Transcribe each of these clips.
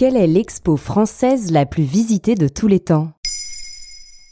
Quelle est l'expo française la plus visitée de tous les temps?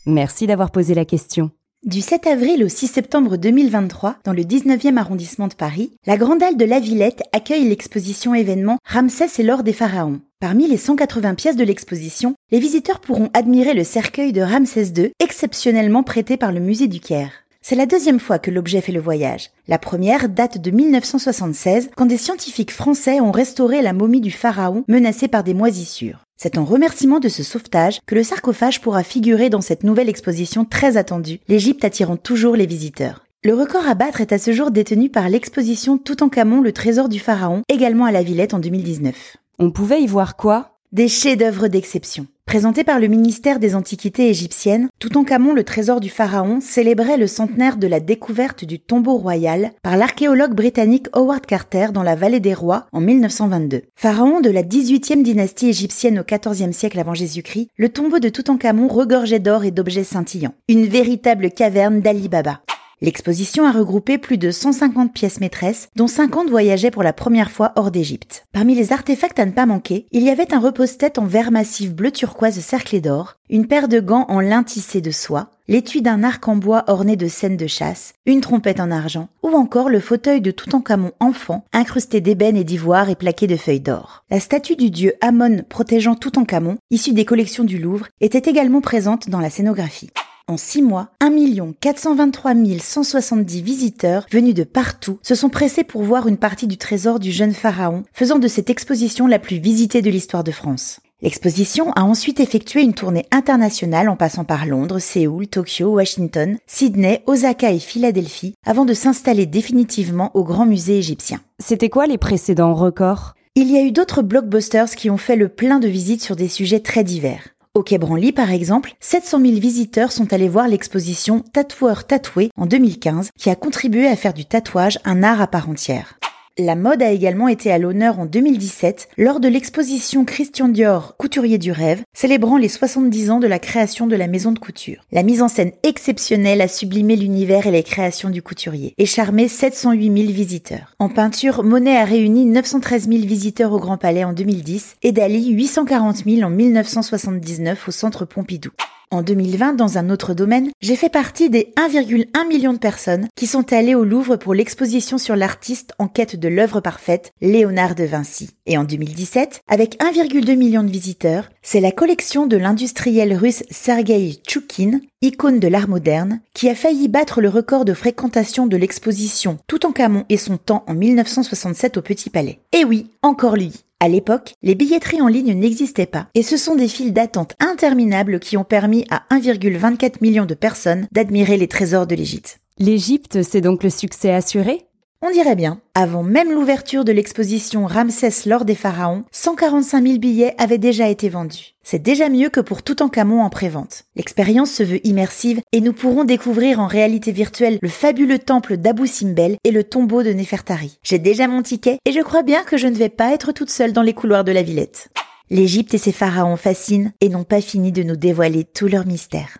Merci d'avoir posé la question. Du 7 avril au 6 septembre 2023, dans le 19e arrondissement de Paris, la Grande Halle de la Villette accueille l'exposition événement Ramsès et l'or des pharaons. Parmi les 180 pièces de l'exposition, les visiteurs pourront admirer le cercueil de Ramsès II, exceptionnellement prêté par le musée du Caire. C'est la deuxième fois que l'objet fait le voyage. La première date de 1976, quand des scientifiques français ont restauré la momie du pharaon menacée par des moisissures. C'est en remerciement de ce sauvetage que le sarcophage pourra figurer dans cette nouvelle exposition très attendue, l'Égypte attirant toujours les visiteurs. Le record à battre est à ce jour détenu par l'exposition Toutankhamon, le trésor du pharaon, également à la Villette en 2019. On pouvait y voir quoi? Des chefs-d'œuvre d'exception. Présenté par le ministère des Antiquités égyptiennes, Toutankhamon, le trésor du pharaon, célébrait le centenaire de la découverte du tombeau royal par l'archéologue britannique Howard Carter dans la vallée des rois en 1922. Pharaon de la 18e dynastie égyptienne au XIVe siècle avant Jésus-Christ, le tombeau de Toutankhamon regorgeait d'or et d'objets scintillants. Une véritable caverne d'Ali Baba. L'exposition a regroupé plus de 150 pièces maîtresses, dont 50 voyageaient pour la première fois hors d'Égypte. Parmi les artefacts à ne pas manquer, il y avait un repose-tête en verre massif bleu turquoise cerclé d'or, une paire de gants en lin tissé de soie, l'étui d'un arc en bois orné de scènes de chasse, une trompette en argent, ou encore le fauteuil de Toutankhamon enfant, incrusté d'ébène et d'ivoire et plaqué de feuilles d'or. La statue du dieu Amon protégeant Toutankhamon, issue des collections du Louvre, était également présente dans la scénographie. En six mois, 1 423 170 visiteurs venus de partout se sont pressés pour voir une partie du trésor du jeune pharaon, faisant de cette exposition la plus visitée de l'histoire de France. L'exposition a ensuite effectué une tournée internationale en passant par Londres, Séoul, Tokyo, Washington, Sydney, Osaka et Philadelphie avant de s'installer définitivement au Grand Musée égyptien. C'était quoi les précédents records? Il y a eu d'autres blockbusters qui ont fait le plein de visites sur des sujets très divers. Au Quai Branly, par exemple, 700 000 visiteurs sont allés voir l'exposition Tatoueur tatoué en 2015, qui a contribué à faire du tatouage un art à part entière. La mode a également été à l'honneur en 2017 lors de l'exposition Christian Dior Couturier du rêve, célébrant les 70 ans de la création de la maison de couture. La mise en scène exceptionnelle a sublimé l'univers et les créations du couturier et charmé 708 000 visiteurs. En peinture, Monet a réuni 913 000 visiteurs au Grand Palais en 2010 et Dali 840 000 en 1979 au Centre Pompidou. En 2020, dans un autre domaine, j'ai fait partie des 1,1 million de personnes qui sont allées au Louvre pour l'exposition sur l'artiste en quête de l'œuvre parfaite, Léonard de Vinci. Et en 2017, avec 1,2 million de visiteurs, c'est la collection de l'industriel russe Sergei Tchoukine, icône de l'art moderne, qui a failli battre le record de fréquentation de l'exposition Toutankhamon et son temps en 1967 au Petit Palais. Et oui, encore lui. À l'époque, les billetteries en ligne n'existaient pas, et ce sont des files d'attente interminables qui ont permis à 1,24 million de personnes d'admirer les trésors de l'Égypte. L'Égypte, c'est donc le succès assuré? On dirait bien. Avant même l'ouverture de l'exposition Ramsès l'or des pharaons, 145 000 billets avaient déjà été vendus. C'est déjà mieux que pour tout en camon en prévente. L'expérience se veut immersive et nous pourrons découvrir en réalité virtuelle le fabuleux temple d'Abou Simbel et le tombeau de Nefertari. J'ai déjà mon ticket et je crois bien que je ne vais pas être toute seule dans les couloirs de la Villette. L'Égypte et ses pharaons fascinent et n'ont pas fini de nous dévoiler tous leurs mystères.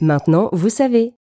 Maintenant, vous savez.